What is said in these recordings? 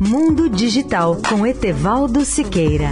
Mundo Digital com Etevaldo Siqueira.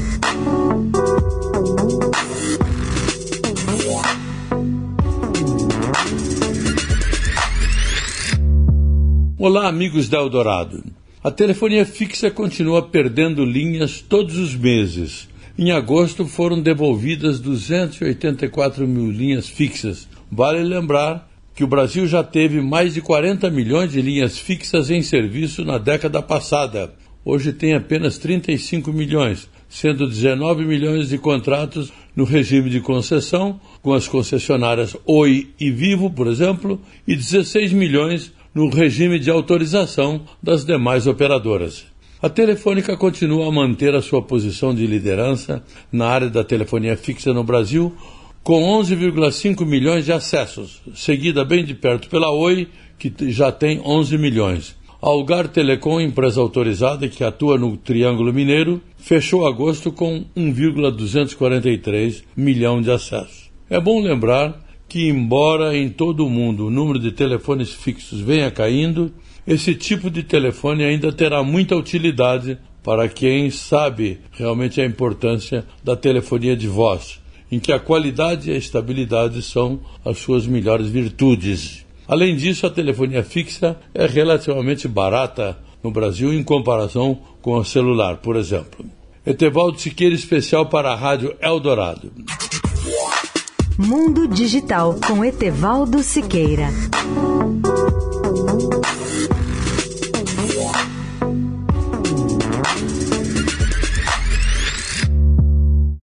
Olá, amigos da Eldorado. A telefonia fixa continua perdendo linhas todos os meses. Em agosto foram devolvidas 284 mil linhas fixas. Vale lembrar que o Brasil já teve mais de 40 milhões de linhas fixas em serviço na década passada. Hoje tem apenas 35 milhões, sendo 19 milhões de contratos no regime de concessão, com as concessionárias Oi e Vivo, por exemplo, e 16 milhões no regime de autorização das demais operadoras. A Telefônica continua a manter a sua posição de liderança na área da telefonia fixa no Brasil, com 11,5 milhões de acessos, seguida bem de perto pela Oi, que já tem 11 milhões. A Algar Telecom, empresa autorizada que atua no Triângulo Mineiro, fechou agosto com 1,243 milhão de acessos. É bom lembrar que, embora em todo o mundo o número de telefones fixos venha caindo, esse tipo de telefone ainda terá muita utilidade para quem sabe realmente a importância da telefonia de voz em que a qualidade e a estabilidade são as suas melhores virtudes. Além disso, a telefonia fixa é relativamente barata no Brasil em comparação com a celular, por exemplo. Etevaldo Siqueira, especial para a Rádio Eldorado. Mundo Digital com Etevaldo Siqueira.